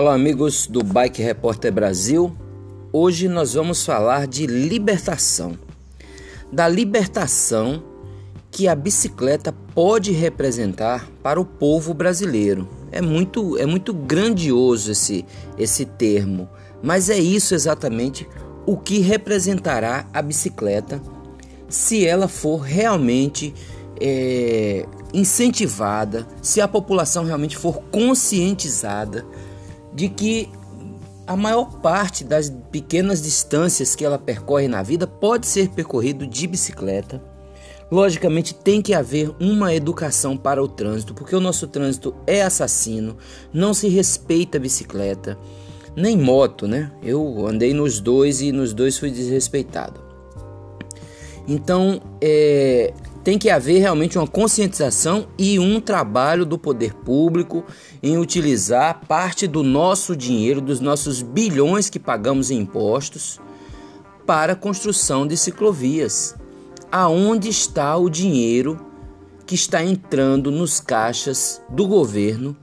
Olá, amigos do Bike Repórter Brasil. Hoje nós vamos falar de libertação. Da libertação que a bicicleta pode representar para o povo brasileiro. É muito, é muito grandioso esse, esse termo, mas é isso exatamente o que representará a bicicleta se ela for realmente é, incentivada, se a população realmente for conscientizada de que a maior parte das pequenas distâncias que ela percorre na vida pode ser percorrido de bicicleta. Logicamente tem que haver uma educação para o trânsito, porque o nosso trânsito é assassino, não se respeita a bicicleta, nem moto, né? Eu andei nos dois e nos dois fui desrespeitado. Então, é, tem que haver realmente uma conscientização e um trabalho do poder público em utilizar parte do nosso dinheiro, dos nossos bilhões que pagamos em impostos, para a construção de ciclovias. Aonde está o dinheiro que está entrando nos caixas do governo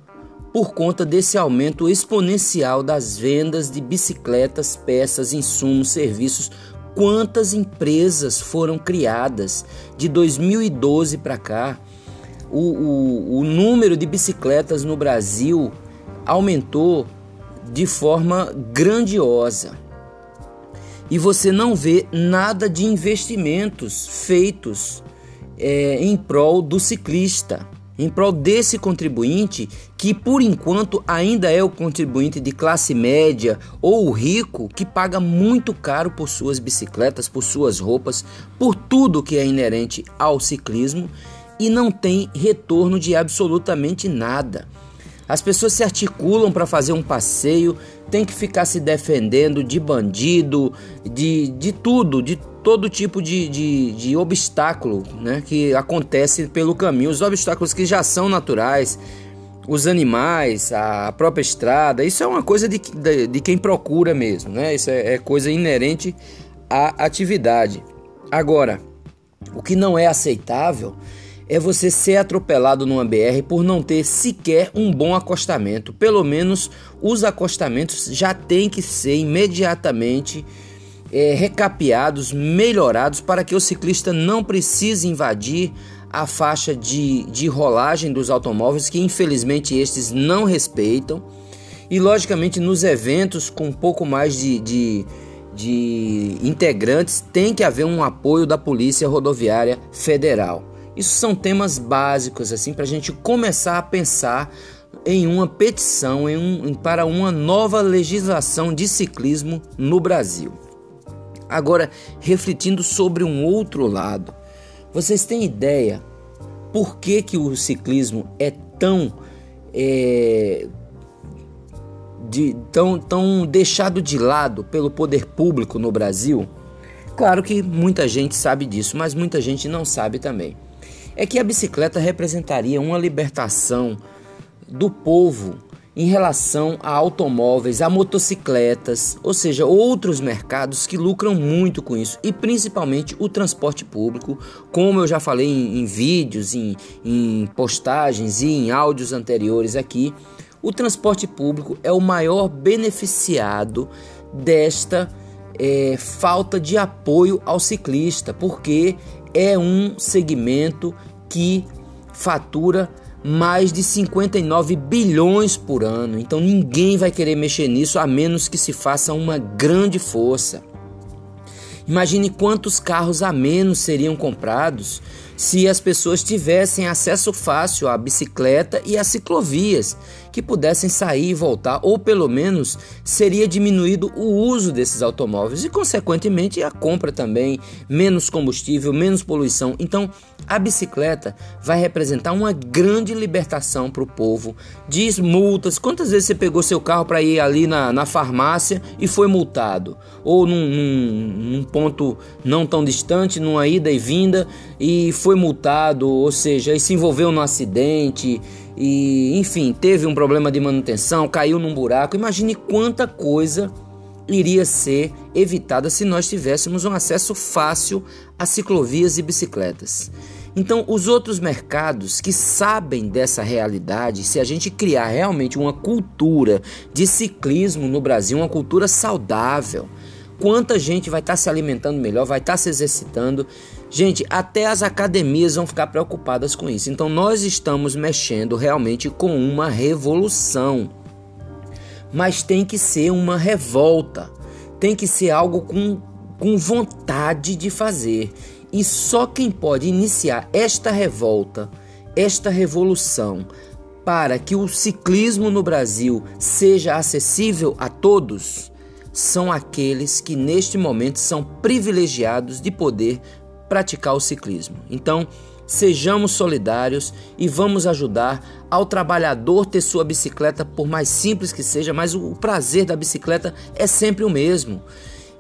por conta desse aumento exponencial das vendas de bicicletas, peças, insumos, serviços quantas empresas foram criadas de 2012 para cá. O, o, o número de bicicletas no Brasil aumentou de forma grandiosa. E você não vê nada de investimentos feitos é, em prol do ciclista em prol desse contribuinte que, por enquanto, ainda é o contribuinte de classe média ou rico que paga muito caro por suas bicicletas, por suas roupas, por tudo que é inerente ao ciclismo e não tem retorno de absolutamente nada. As pessoas se articulam para fazer um passeio, tem que ficar se defendendo de bandido, de, de tudo, de todo tipo de, de, de obstáculo né, que acontece pelo caminho, os obstáculos que já são naturais, os animais, a própria estrada, isso é uma coisa de, de, de quem procura mesmo, né? Isso é, é coisa inerente à atividade. Agora, o que não é aceitável é você ser atropelado numa BR por não ter sequer um bom acostamento. Pelo menos os acostamentos já têm que ser imediatamente é, recapeados, melhorados para que o ciclista não precise invadir a faixa de, de rolagem dos automóveis, que infelizmente estes não respeitam. E logicamente nos eventos com um pouco mais de, de, de integrantes tem que haver um apoio da Polícia Rodoviária Federal. Isso são temas básicos assim para a gente começar a pensar em uma petição em um, para uma nova legislação de ciclismo no Brasil. Agora, refletindo sobre um outro lado, vocês têm ideia por que, que o ciclismo é tão, é, de, tão, tão deixado de lado pelo poder público no Brasil? Claro que muita gente sabe disso, mas muita gente não sabe também. É que a bicicleta representaria uma libertação do povo em relação a automóveis, a motocicletas, ou seja, outros mercados que lucram muito com isso, e principalmente o transporte público, como eu já falei em, em vídeos, em, em postagens e em áudios anteriores aqui. O transporte público é o maior beneficiado desta é, falta de apoio ao ciclista, porque é um segmento que fatura mais de 59 bilhões por ano. Então ninguém vai querer mexer nisso a menos que se faça uma grande força. Imagine quantos carros a menos seriam comprados se as pessoas tivessem acesso fácil à bicicleta e às ciclovias, que pudessem sair e voltar, ou pelo menos seria diminuído o uso desses automóveis e, consequentemente, a compra também, menos combustível, menos poluição. Então, a bicicleta vai representar uma grande libertação para o povo. Diz multas. Quantas vezes você pegou seu carro para ir ali na, na farmácia e foi multado? Ou num, num, num ponto não tão distante, numa ida e vinda, e foi multado, ou seja, e se envolveu num acidente e, enfim, teve um problema de manutenção, caiu num buraco. Imagine quanta coisa iria ser evitada se nós tivéssemos um acesso fácil a ciclovias e bicicletas. Então, os outros mercados que sabem dessa realidade, se a gente criar realmente uma cultura de ciclismo no Brasil, uma cultura saudável, quanta gente vai estar tá se alimentando melhor, vai estar tá se exercitando. Gente, até as academias vão ficar preocupadas com isso. Então, nós estamos mexendo realmente com uma revolução. Mas tem que ser uma revolta, tem que ser algo com, com vontade de fazer. E só quem pode iniciar esta revolta, esta revolução, para que o ciclismo no Brasil seja acessível a todos, são aqueles que neste momento são privilegiados de poder praticar o ciclismo. Então, sejamos solidários e vamos ajudar ao trabalhador ter sua bicicleta, por mais simples que seja, mas o prazer da bicicleta é sempre o mesmo.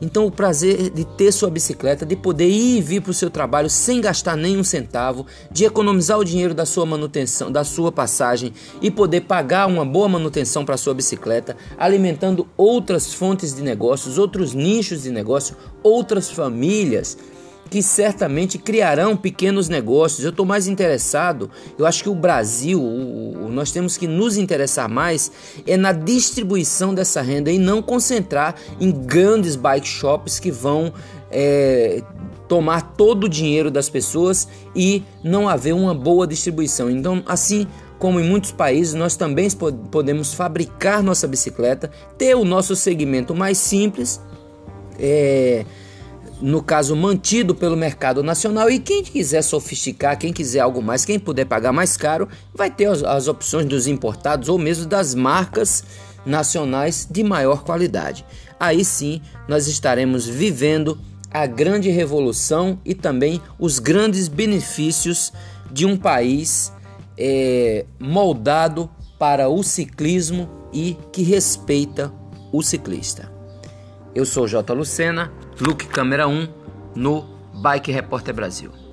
Então, o prazer de ter sua bicicleta, de poder ir e vir para o seu trabalho sem gastar nenhum centavo, de economizar o dinheiro da sua manutenção, da sua passagem e poder pagar uma boa manutenção para sua bicicleta, alimentando outras fontes de negócios, outros nichos de negócio, outras famílias que certamente criarão pequenos negócios. Eu estou mais interessado, eu acho que o Brasil, o, nós temos que nos interessar mais é na distribuição dessa renda e não concentrar em grandes bike shops que vão é, tomar todo o dinheiro das pessoas e não haver uma boa distribuição. Então, assim como em muitos países, nós também podemos fabricar nossa bicicleta, ter o nosso segmento mais simples. É, no caso mantido pelo mercado nacional e quem quiser sofisticar, quem quiser algo mais, quem puder pagar mais caro, vai ter as, as opções dos importados ou mesmo das marcas nacionais de maior qualidade. Aí sim, nós estaremos vivendo a grande revolução e também os grandes benefícios de um país é, moldado para o ciclismo e que respeita o ciclista. Eu sou J. Lucena Look Câmera 1 no Bike Repórter Brasil.